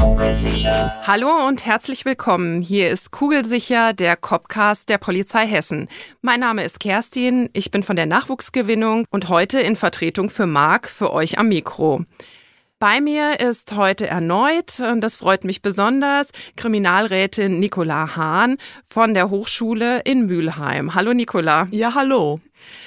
Kugelsicher. Hallo und herzlich willkommen. Hier ist Kugelsicher, der Copcast der Polizei Hessen. Mein Name ist Kerstin, ich bin von der Nachwuchsgewinnung und heute in Vertretung für Marc für euch am Mikro. Bei mir ist heute erneut, und das freut mich besonders, Kriminalrätin Nicola Hahn von der Hochschule in Mülheim. Hallo Nicola. Ja, hallo.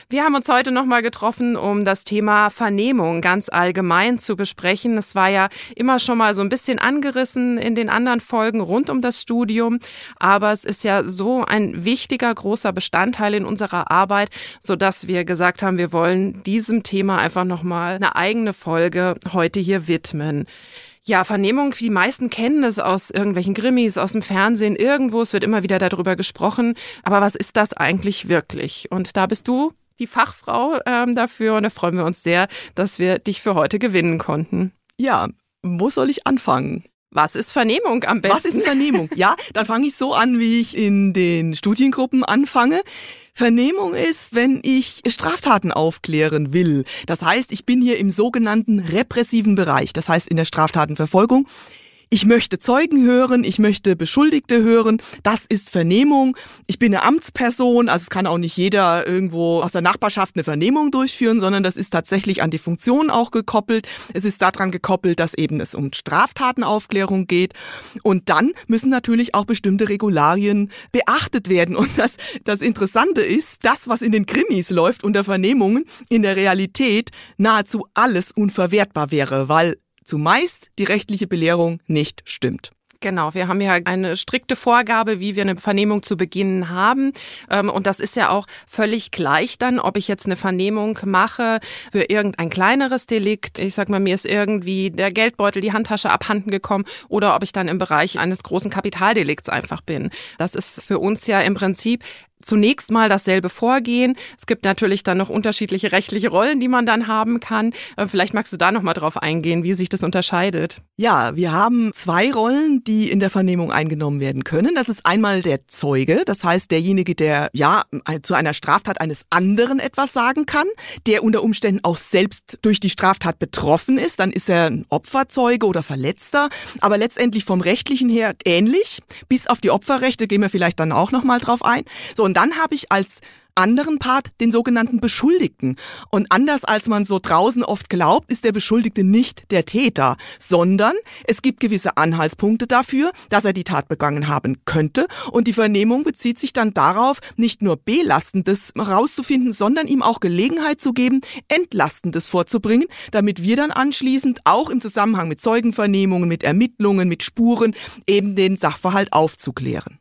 Wir haben uns heute nochmal getroffen, um das Thema Vernehmung ganz allgemein zu besprechen. Es war ja immer schon mal so ein bisschen angerissen in den anderen Folgen rund um das Studium, aber es ist ja so ein wichtiger, großer Bestandteil in unserer Arbeit, so dass wir gesagt haben, wir wollen diesem Thema einfach nochmal eine eigene Folge heute hier widmen. Ja, Vernehmung, die meisten kennen es aus irgendwelchen Grimmis, aus dem Fernsehen, irgendwo, es wird immer wieder darüber gesprochen. Aber was ist das eigentlich wirklich? Und da bist du die Fachfrau ähm, dafür und da freuen wir uns sehr, dass wir dich für heute gewinnen konnten. Ja, wo soll ich anfangen? Was ist Vernehmung am besten? Was ist Vernehmung? Ja, dann fange ich so an, wie ich in den Studiengruppen anfange. Vernehmung ist, wenn ich Straftaten aufklären will. Das heißt, ich bin hier im sogenannten repressiven Bereich, das heißt in der Straftatenverfolgung. Ich möchte Zeugen hören, ich möchte Beschuldigte hören. Das ist Vernehmung. Ich bin eine Amtsperson, also es kann auch nicht jeder irgendwo aus der Nachbarschaft eine Vernehmung durchführen, sondern das ist tatsächlich an die Funktion auch gekoppelt. Es ist daran gekoppelt, dass eben es um Straftatenaufklärung geht. Und dann müssen natürlich auch bestimmte Regularien beachtet werden. Und das, das Interessante ist, das, was in den Krimis läuft unter Vernehmungen, in der Realität nahezu alles unverwertbar wäre, weil zumeist die rechtliche Belehrung nicht stimmt. Genau, wir haben ja eine strikte Vorgabe, wie wir eine Vernehmung zu beginnen haben. Ähm, und das ist ja auch völlig gleich dann, ob ich jetzt eine Vernehmung mache für irgendein kleineres Delikt. Ich sag mal, mir ist irgendwie der Geldbeutel, die Handtasche abhanden gekommen oder ob ich dann im Bereich eines großen Kapitaldelikts einfach bin. Das ist für uns ja im Prinzip zunächst mal dasselbe Vorgehen. Es gibt natürlich dann noch unterschiedliche rechtliche Rollen, die man dann haben kann. Äh, vielleicht magst du da noch mal drauf eingehen, wie sich das unterscheidet. Ja, wir haben zwei Rollen, die in der Vernehmung eingenommen werden können. Das ist einmal der Zeuge, das heißt derjenige, der ja zu einer Straftat eines anderen etwas sagen kann, der unter Umständen auch selbst durch die Straftat betroffen ist. Dann ist er ein Opferzeuge oder Verletzter, aber letztendlich vom rechtlichen her ähnlich. Bis auf die Opferrechte gehen wir vielleicht dann auch noch mal drauf ein. So und dann habe ich als anderen Part den sogenannten Beschuldigten. Und anders als man so draußen oft glaubt, ist der Beschuldigte nicht der Täter, sondern es gibt gewisse Anhaltspunkte dafür, dass er die Tat begangen haben könnte. Und die Vernehmung bezieht sich dann darauf, nicht nur Belastendes herauszufinden, sondern ihm auch Gelegenheit zu geben, Entlastendes vorzubringen, damit wir dann anschließend auch im Zusammenhang mit Zeugenvernehmungen, mit Ermittlungen, mit Spuren eben den Sachverhalt aufzuklären.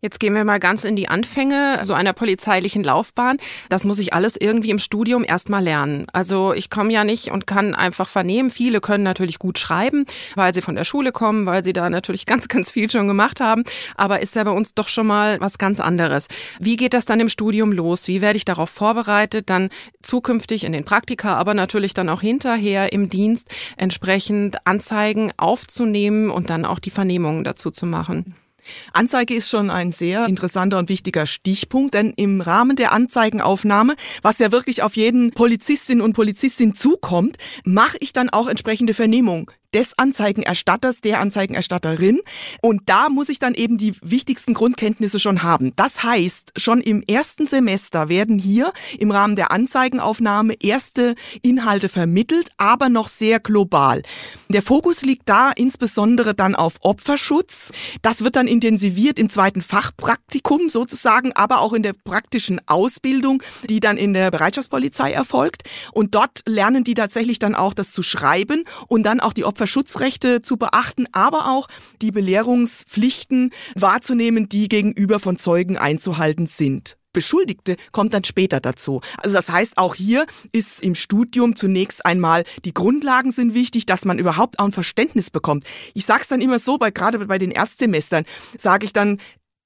Jetzt gehen wir mal ganz in die Anfänge so einer polizeilichen Laufbahn. Das muss ich alles irgendwie im Studium erstmal lernen. Also ich komme ja nicht und kann einfach vernehmen. Viele können natürlich gut schreiben, weil sie von der Schule kommen, weil sie da natürlich ganz, ganz viel schon gemacht haben. Aber ist ja bei uns doch schon mal was ganz anderes. Wie geht das dann im Studium los? Wie werde ich darauf vorbereitet, dann zukünftig in den Praktika, aber natürlich dann auch hinterher im Dienst entsprechend Anzeigen aufzunehmen und dann auch die Vernehmungen dazu zu machen? Anzeige ist schon ein sehr interessanter und wichtiger Stichpunkt, denn im Rahmen der Anzeigenaufnahme, was ja wirklich auf jeden Polizistin und Polizistin zukommt, mache ich dann auch entsprechende Vernehmung des Anzeigenerstatters, der Anzeigenerstatterin. Und da muss ich dann eben die wichtigsten Grundkenntnisse schon haben. Das heißt, schon im ersten Semester werden hier im Rahmen der Anzeigenaufnahme erste Inhalte vermittelt, aber noch sehr global. Der Fokus liegt da insbesondere dann auf Opferschutz. Das wird dann intensiviert im zweiten Fachpraktikum sozusagen, aber auch in der praktischen Ausbildung, die dann in der Bereitschaftspolizei erfolgt. Und dort lernen die tatsächlich dann auch das zu schreiben und dann auch die Opfer Opferschutzrechte zu beachten, aber auch die Belehrungspflichten wahrzunehmen, die gegenüber von Zeugen einzuhalten sind. Beschuldigte kommt dann später dazu. Also das heißt, auch hier ist im Studium zunächst einmal die Grundlagen sind wichtig, dass man überhaupt auch ein Verständnis bekommt. Ich sage es dann immer so, bei, gerade bei den Erstsemestern, sage ich dann,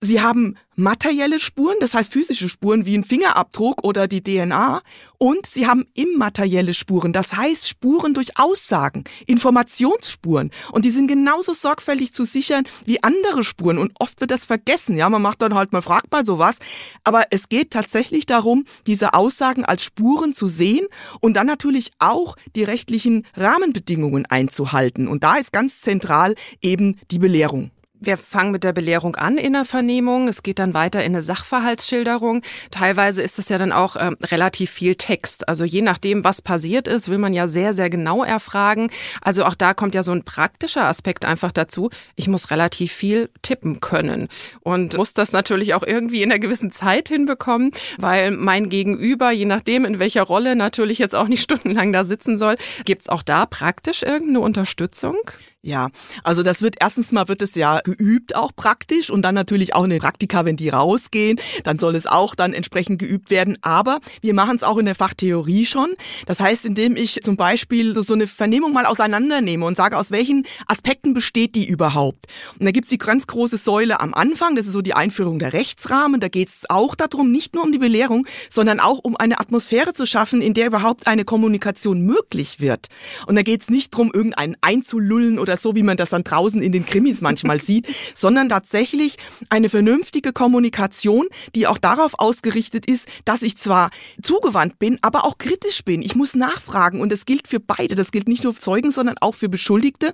Sie haben materielle Spuren, das heißt physische Spuren wie ein Fingerabdruck oder die DNA. Und sie haben immaterielle Spuren, das heißt Spuren durch Aussagen, Informationsspuren. Und die sind genauso sorgfältig zu sichern wie andere Spuren. Und oft wird das vergessen. Ja, man macht dann halt mal, fragt mal sowas. Aber es geht tatsächlich darum, diese Aussagen als Spuren zu sehen und dann natürlich auch die rechtlichen Rahmenbedingungen einzuhalten. Und da ist ganz zentral eben die Belehrung. Wir fangen mit der Belehrung an in der Vernehmung. Es geht dann weiter in eine Sachverhaltsschilderung. Teilweise ist es ja dann auch äh, relativ viel Text. Also je nachdem, was passiert ist, will man ja sehr, sehr genau erfragen. Also auch da kommt ja so ein praktischer Aspekt einfach dazu. Ich muss relativ viel tippen können und muss das natürlich auch irgendwie in einer gewissen Zeit hinbekommen, weil mein Gegenüber, je nachdem, in welcher Rolle, natürlich jetzt auch nicht stundenlang da sitzen soll. Gibt es auch da praktisch irgendeine Unterstützung? Ja, also das wird erstens mal wird es ja geübt auch praktisch und dann natürlich auch in den Praktika, wenn die rausgehen, dann soll es auch dann entsprechend geübt werden. Aber wir machen es auch in der Fachtheorie schon. Das heißt, indem ich zum Beispiel so eine Vernehmung mal auseinandernehme und sage, aus welchen Aspekten besteht die überhaupt. Und da gibt's die ganz große Säule am Anfang, das ist so die Einführung der Rechtsrahmen. Da geht es auch darum, nicht nur um die Belehrung, sondern auch um eine Atmosphäre zu schaffen, in der überhaupt eine Kommunikation möglich wird. Und da geht es nicht darum, irgendeinen einzulullen oder oder so, wie man das dann draußen in den Krimis manchmal sieht, sondern tatsächlich eine vernünftige Kommunikation, die auch darauf ausgerichtet ist, dass ich zwar zugewandt bin, aber auch kritisch bin. Ich muss nachfragen und das gilt für beide. Das gilt nicht nur für Zeugen, sondern auch für Beschuldigte.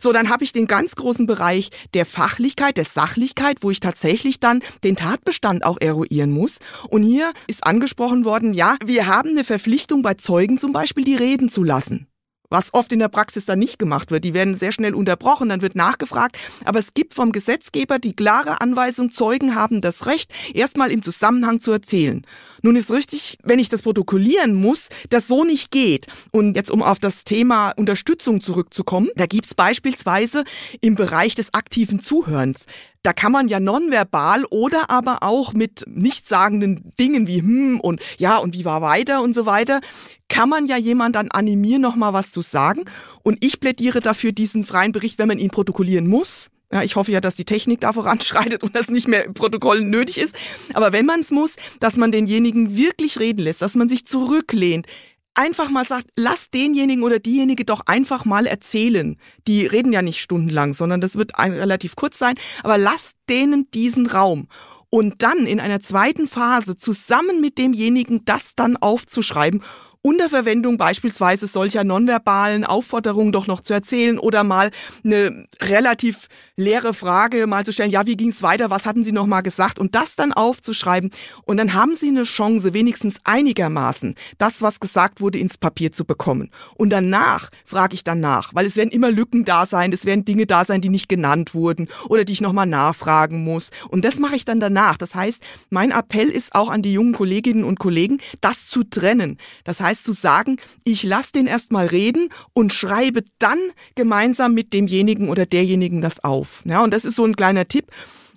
So, dann habe ich den ganz großen Bereich der Fachlichkeit, der Sachlichkeit, wo ich tatsächlich dann den Tatbestand auch eruieren muss. Und hier ist angesprochen worden, ja, wir haben eine Verpflichtung bei Zeugen zum Beispiel, die reden zu lassen was oft in der Praxis dann nicht gemacht wird. Die werden sehr schnell unterbrochen, dann wird nachgefragt. Aber es gibt vom Gesetzgeber die klare Anweisung, Zeugen haben das Recht, erstmal im Zusammenhang zu erzählen. Nun ist richtig, wenn ich das protokollieren muss, das so nicht geht. Und jetzt, um auf das Thema Unterstützung zurückzukommen, da gibt's beispielsweise im Bereich des aktiven Zuhörens da kann man ja nonverbal oder aber auch mit nichtssagenden Dingen wie hm und ja und wie war weiter und so weiter, kann man ja jemand dann animieren, nochmal was zu sagen. Und ich plädiere dafür diesen freien Bericht, wenn man ihn protokollieren muss. Ja, ich hoffe ja, dass die Technik da voranschreitet und das nicht mehr im Protokoll nötig ist. Aber wenn man es muss, dass man denjenigen wirklich reden lässt, dass man sich zurücklehnt, einfach mal sagt, lass denjenigen oder diejenige doch einfach mal erzählen. Die reden ja nicht stundenlang, sondern das wird ein, relativ kurz sein, aber lass denen diesen Raum. Und dann in einer zweiten Phase zusammen mit demjenigen das dann aufzuschreiben unter Verwendung beispielsweise solcher nonverbalen Aufforderungen doch noch zu erzählen oder mal eine relativ leere Frage mal zu stellen, ja, wie ging es weiter, was hatten Sie noch mal gesagt und das dann aufzuschreiben und dann haben Sie eine Chance, wenigstens einigermaßen das, was gesagt wurde, ins Papier zu bekommen. Und danach frage ich danach, weil es werden immer Lücken da sein, es werden Dinge da sein, die nicht genannt wurden oder die ich noch mal nachfragen muss und das mache ich dann danach. Das heißt, mein Appell ist auch an die jungen Kolleginnen und Kollegen, das zu trennen. Das heißt zu sagen, ich lasse den erst mal reden und schreibe dann gemeinsam mit demjenigen oder derjenigen das auf auf. Ja, und das ist so ein kleiner Tipp.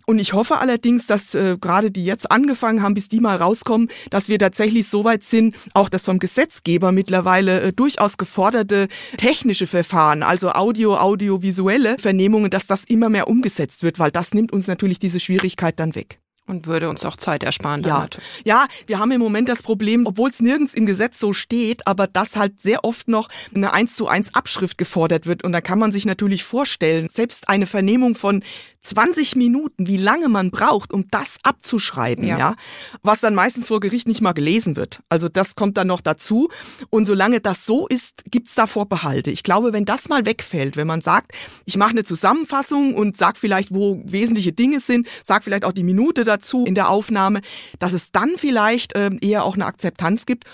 Und ich hoffe allerdings, dass äh, gerade die jetzt angefangen haben, bis die mal rauskommen, dass wir tatsächlich so weit sind, auch das vom Gesetzgeber mittlerweile äh, durchaus geforderte technische Verfahren, also Audio, audiovisuelle Vernehmungen, dass das immer mehr umgesetzt wird, weil das nimmt uns natürlich diese Schwierigkeit dann weg. Und würde uns auch Zeit ersparen. Ja. ja, wir haben im Moment das Problem, obwohl es nirgends im Gesetz so steht, aber dass halt sehr oft noch eine 1 zu 1 Abschrift gefordert wird. Und da kann man sich natürlich vorstellen, selbst eine Vernehmung von 20 Minuten, wie lange man braucht, um das abzuschreiben, ja. ja. was dann meistens vor Gericht nicht mal gelesen wird. Also das kommt dann noch dazu. Und solange das so ist, gibt's da Vorbehalte. Ich glaube, wenn das mal wegfällt, wenn man sagt, ich mache eine Zusammenfassung und sag vielleicht, wo wesentliche Dinge sind, sag vielleicht auch die Minute dazu in der Aufnahme, dass es dann vielleicht äh, eher auch eine Akzeptanz gibt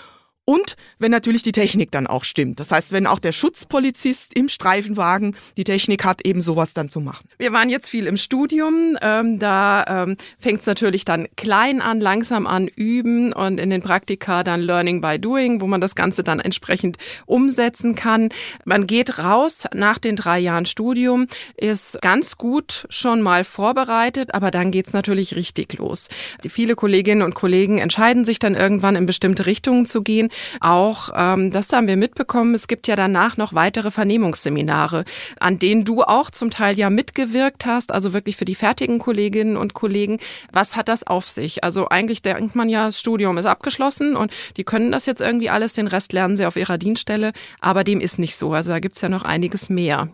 und wenn natürlich die Technik dann auch stimmt. Das heißt, wenn auch der Schutzpolizist im Streifenwagen die Technik hat, eben sowas dann zu machen. Wir waren jetzt viel im Studium. Ähm, da ähm, fängt es natürlich dann klein an, langsam an, üben und in den Praktika dann Learning by Doing, wo man das Ganze dann entsprechend umsetzen kann. Man geht raus nach den drei Jahren Studium, ist ganz gut schon mal vorbereitet, aber dann geht's natürlich richtig los. Die viele Kolleginnen und Kollegen entscheiden sich dann irgendwann in bestimmte Richtungen zu gehen Auch ähm, das haben wir mitbekommen. Es gibt ja danach noch weitere Vernehmungsseminare, an denen du auch zum Teil ja mitgewirkt hast, also wirklich für die fertigen Kolleginnen und Kollegen. Was hat das auf sich? Also eigentlich denkt man ja, das Studium ist abgeschlossen und die können das jetzt irgendwie alles, den Rest lernen sie auf ihrer Dienststelle, aber dem ist nicht so. Also da gibt's ja noch einiges mehr.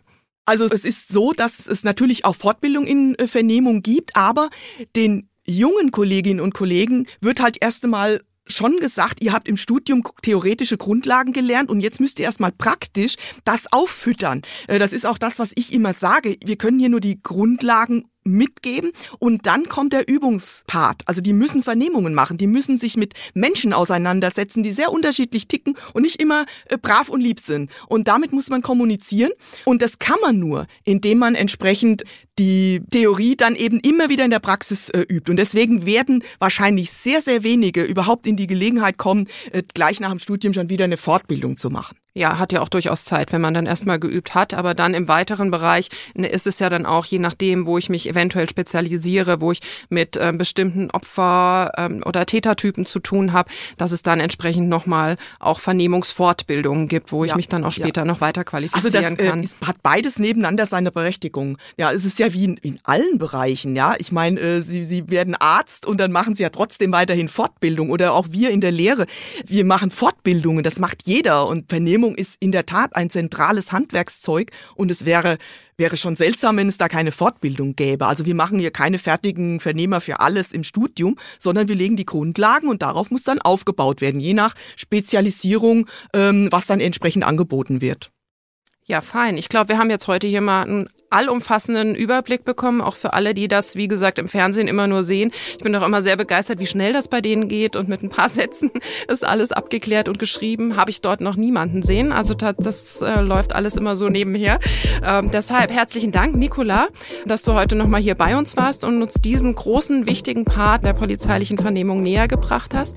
Also es ist so, dass es natürlich auch Fortbildung in äh, Vernehmung gibt, aber den jungen Kolleginnen und Kollegen wird halt erst einmal schon gesagt, ihr habt im Studium theoretische Grundlagen gelernt und jetzt müsst ihr erstmal praktisch das auffüttern. Äh, das ist auch das, was ich immer sage. Wir können hier nur die Grundlagen mitgeben und dann kommt der Übungspart. Also die müssen Vernehmungen machen, die müssen sich mit Menschen auseinandersetzen, die sehr unterschiedlich ticken und nicht immer äh, brav und lieb sind. Und damit muss man kommunizieren und das kann man nur, indem man entsprechend die Theorie dann eben immer wieder in der Praxis äh, übt. Und deswegen werden wahrscheinlich sehr, sehr wenige überhaupt in die Gelegenheit kommen, äh, gleich nach dem Studium schon wieder eine Fortbildung zu machen ja, hat ja auch durchaus Zeit, wenn man dann erstmal geübt hat. Aber dann im weiteren Bereich ne, ist es ja dann auch, je nachdem, wo ich mich eventuell spezialisiere, wo ich mit äh, bestimmten Opfer- ähm, oder Tätertypen zu tun habe, dass es dann entsprechend nochmal auch Vernehmungsfortbildungen gibt, wo ich mich dann auch später ja. noch weiter qualifizieren also das, kann. Äh, hat beides nebeneinander seine Berechtigung. Ja, es ist ja wie in, in allen Bereichen, ja. Ich meine, äh, Sie, Sie werden Arzt und dann machen Sie ja trotzdem weiterhin Fortbildung oder auch wir in der Lehre. Wir machen Fortbildungen, das macht jeder und Vernehmung Vernehmung ist in der Tat ein zentrales Handwerkszeug und es wäre wäre schon seltsam, wenn es da keine Fortbildung gäbe. Also wir machen hier keine fertigen Vernehmer für alles im Studium, sondern wir legen die Grundlagen und darauf muss dann aufgebaut werden, je nach Spezialisierung, ähm, was dann entsprechend angeboten wird. Ja, fein. Ich glaube, wir haben jetzt heute hier mal einen allumfassenden Überblick bekommen, auch für alle, die das, wie gesagt, im Fernsehen immer nur sehen. Ich bin doch immer sehr begeistert, wie schnell das bei denen geht und mit ein paar Sätzen ist alles abgeklärt und geschrieben. Habe ich dort noch niemanden sehen. Also das, das äh, läuft alles immer so nebenher. Ähm, deshalb herzlichen Dank, Nicola, dass du heute nochmal hier bei uns warst und uns diesen großen, wichtigen Part der polizeilichen Vernehmung näher gebracht hast.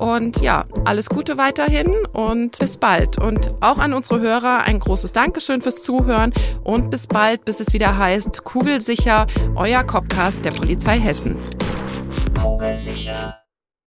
Und ja, alles Gute weiterhin und bis bald. Und auch an unsere Hörer ein großes Dankeschön fürs Zuhören und bis bald, bis es wieder heißt, Kugelsicher, euer Copcast der Polizei Hessen. Kugelsicher.